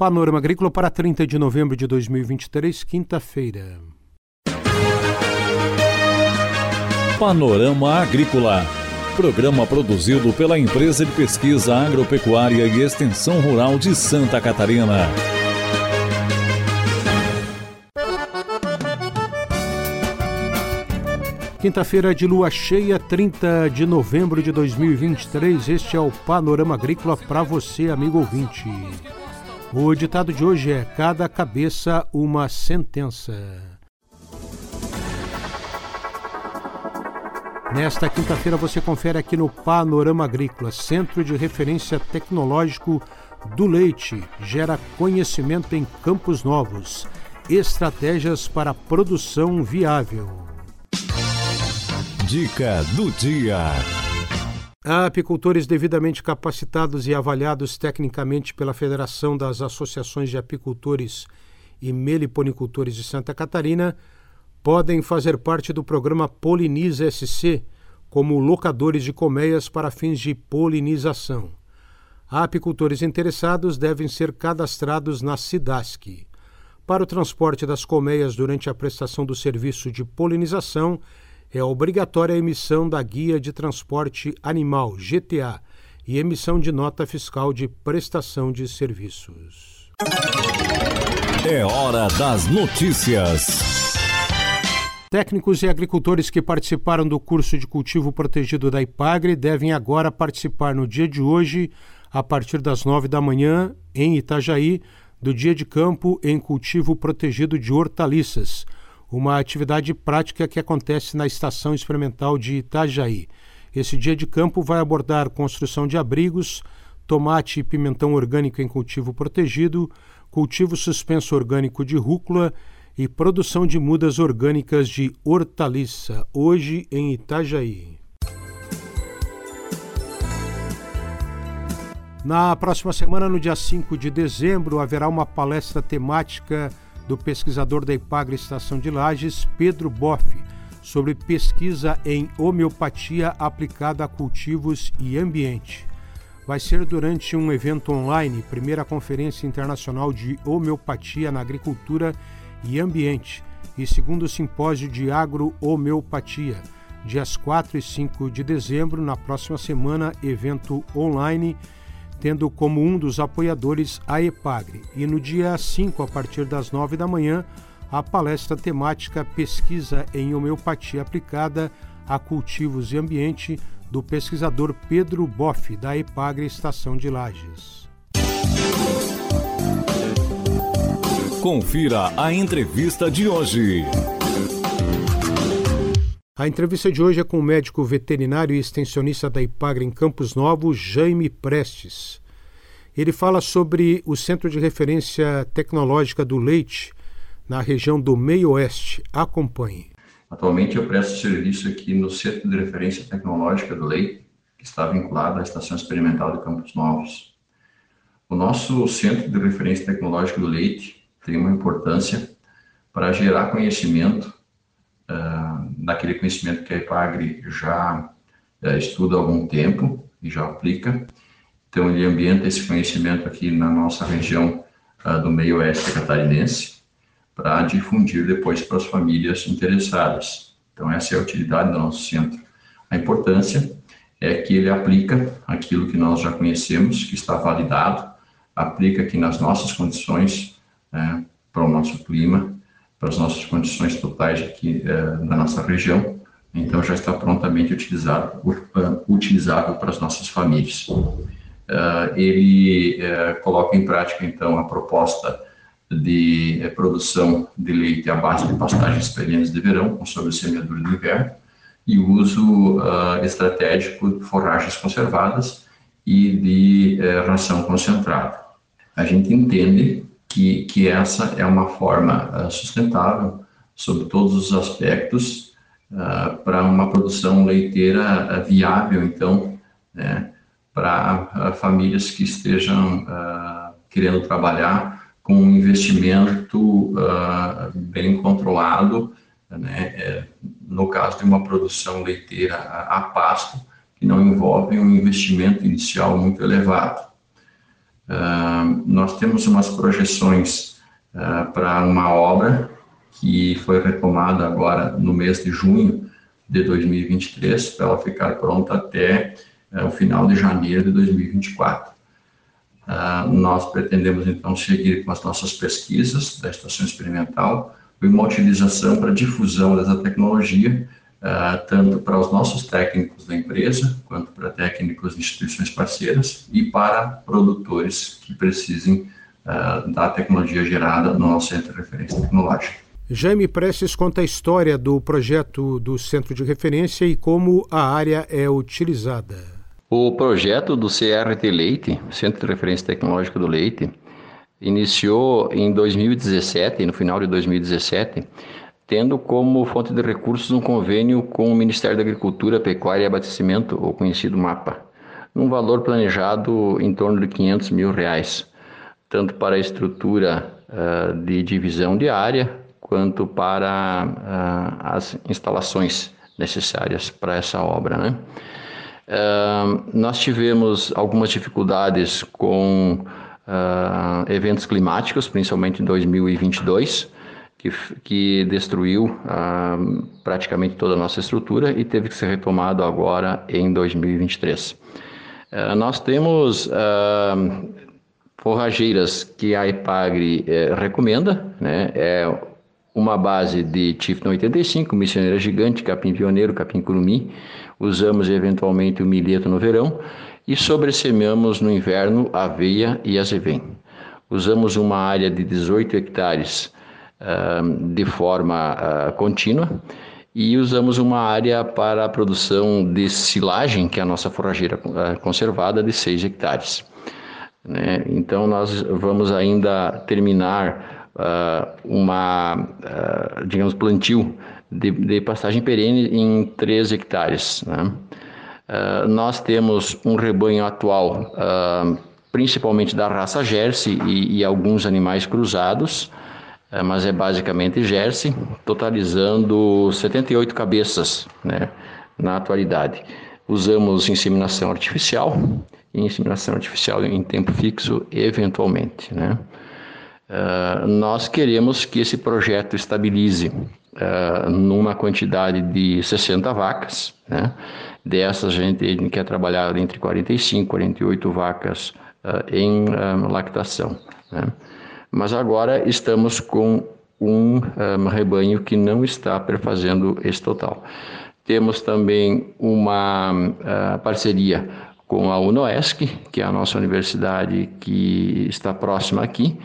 Panorama Agrícola para 30 de novembro de 2023, quinta-feira. Panorama Agrícola. Programa produzido pela Empresa de Pesquisa Agropecuária e Extensão Rural de Santa Catarina. Quinta-feira de lua cheia, 30 de novembro de 2023. Este é o Panorama Agrícola para você, amigo ouvinte. O ditado de hoje é: Cada cabeça uma sentença. Nesta quinta-feira você confere aqui no Panorama Agrícola, Centro de Referência Tecnológico do Leite, gera conhecimento em campos novos, estratégias para produção viável. Dica do dia. Apicultores devidamente capacitados e avaliados tecnicamente pela Federação das Associações de Apicultores e Meliponicultores de Santa Catarina podem fazer parte do programa Poliniza SC como locadores de colmeias para fins de polinização. Apicultores interessados devem ser cadastrados na SIDASC. Para o transporte das colmeias durante a prestação do serviço de polinização, é obrigatória a emissão da Guia de Transporte Animal, GTA, e emissão de nota fiscal de prestação de serviços. É hora das notícias. Técnicos e agricultores que participaram do curso de cultivo protegido da IPAGRE devem agora participar no dia de hoje, a partir das nove da manhã, em Itajaí, do dia de campo em cultivo protegido de hortaliças uma atividade prática que acontece na Estação Experimental de Itajaí. Esse dia de campo vai abordar construção de abrigos, tomate e pimentão orgânico em cultivo protegido, cultivo suspenso orgânico de rúcula e produção de mudas orgânicas de hortaliça, hoje em Itajaí. Na próxima semana, no dia 5 de dezembro, haverá uma palestra temática do pesquisador da Ipagre Estação de Lages, Pedro Boff, sobre pesquisa em homeopatia aplicada a cultivos e ambiente. Vai ser durante um evento online, primeira Conferência Internacional de Homeopatia na Agricultura e Ambiente, e segundo simpósio de agro-homeopatia, dias 4 e 5 de dezembro, na próxima semana, evento online tendo como um dos apoiadores a EPAGRE. E no dia 5, a partir das 9 da manhã, a palestra temática Pesquisa em Homeopatia Aplicada a Cultivos e Ambiente, do pesquisador Pedro Boff, da EPAGRE Estação de Lages. Confira a entrevista de hoje. A entrevista de hoje é com o médico veterinário e extensionista da Ipagre em Campos Novos, Jaime Prestes. Ele fala sobre o Centro de Referência Tecnológica do Leite na região do Meio Oeste. Acompanhe. Atualmente eu presto serviço aqui no Centro de Referência Tecnológica do Leite, que está vinculado à Estação Experimental de Campos Novos. O nosso Centro de Referência Tecnológica do Leite tem uma importância para gerar conhecimento uh, daquele conhecimento que a IPAGRE já uh, estuda há algum tempo e já aplica. Então, ele ambienta esse conhecimento aqui na nossa região uh, do meio oeste catarinense para difundir depois para as famílias interessadas. Então, essa é a utilidade do nosso centro. A importância é que ele aplica aquilo que nós já conhecemos, que está validado, aplica aqui nas nossas condições, né, para o nosso clima, para as nossas condições totais aqui uh, da nossa região, então já está prontamente utilizado, uh, utilizado para as nossas famílias. Uh, ele coloca em prática, então, a proposta de produção de leite à base de pastagens perenes de verão, com sobressemeadura de inverno, e uso estratégico de forragens conservadas e de ração concentrada. A gente entende que, que essa é uma forma uh, sustentável, sob todos os aspectos, uh, para uma produção leiteira uh, viável, então, né, para famílias que estejam querendo trabalhar com um investimento bem controlado, né, no caso de uma produção leiteira a pasto, que não envolve um investimento inicial muito elevado. Uh, nós temos umas projeções uh, para uma obra que foi retomada agora no mês de junho de 2023, para ela ficar pronta até uh, o final de janeiro de 2024. nós pretendemos, então, seguir com as nossas pesquisas da estação experimental e uma utilização para difusão dessa tecnologia Uh, tanto para os nossos técnicos da empresa, quanto para técnicos de instituições parceiras e para produtores que precisem uh, da tecnologia gerada no nosso centro de referência tecnológica. Jaime Prestes conta a história do projeto do centro de referência e como a área é utilizada. O projeto do CRT Leite, Centro de Referência Tecnológica do Leite, iniciou em 2017, no final de 2017, tendo como fonte de recursos um convênio com o Ministério da Agricultura, Pecuária e Abastecimento, o conhecido MAPA, num valor planejado em torno de 500 mil reais, tanto para a estrutura uh, de divisão de área, quanto para uh, as instalações necessárias para essa obra. Né? Uh, nós tivemos algumas dificuldades com eventos climáticos, principalmente em 2022, que, que destruiu ah, praticamente toda a nossa estrutura e teve que ser retomado agora em 2023. Ah, nós temos ah, forrageiras que a EPAGRE eh, recomenda, né? é uma base de Tifton 85, missioneira gigante, capim pioneiro, capim curumi, usamos eventualmente o milheto no verão e sobressemeamos no inverno aveia e azevém. Usamos uma área de 18 hectares de forma uh, contínua e usamos uma área para a produção de silagem, que é a nossa forrageira uh, conservada, de 6 hectares. Né? Então, nós vamos ainda terminar uh, uma, digamos, plantio de, de, pastagem perene em 3 hectares. Né? nós temos um rebanho atual, principalmente da raça Jersey e, e alguns animais cruzados, é, mas é basicamente Jersey, totalizando 78 cabeças né, na atualidade. Usamos inseminação artificial e inseminação artificial em tempo fixo, eventualmente. Né? Uh, nós queremos que esse projeto estabilize uh, numa quantidade de 60 vacas. Né? Dessas, a gente quer trabalhar entre 45 e 48 vacas uh, em lactação. Né? Mas agora estamos com um, um rebanho que não está perfazendo esse total. Temos também uma uh, parceria com a UNOESC, que é a nossa universidade que está próxima aqui,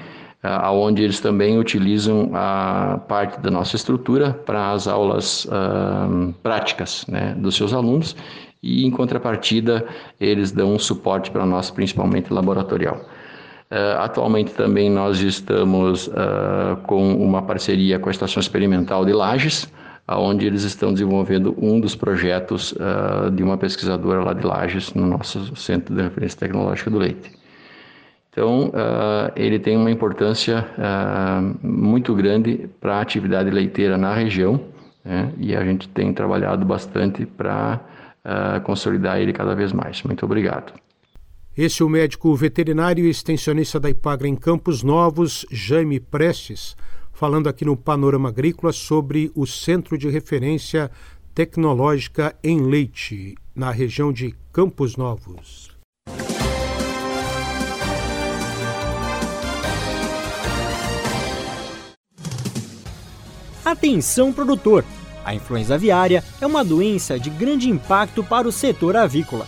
uh, onde eles também utilizam a parte da nossa estrutura para as aulas uh, práticas né, dos seus alunos e, em contrapartida, eles dão um suporte para nós, principalmente laboratorial. Uh, atualmente também nós estamos uh, com uma parceria com a Estação Experimental de Lages, onde eles estão desenvolvendo um dos projetos uh, de uma pesquisadora lá de Lages, no nosso Centro de Referência Tecnológica do Leite. Então, ele tem uma importância muito grande para a atividade leiteira na região, né? e a gente tem trabalhado bastante para consolidar ele cada vez mais. Muito obrigado. Esse é o médico veterinário e extensionista da Ipagra em Campos Novos, Jaime Prestes, falando aqui no Panorama Agrícola sobre o Centro de Referência Tecnológica em Leite, na região de Campos Novos. Atenção produtor! A influenza aviária é uma doença de grande impacto para o setor avícola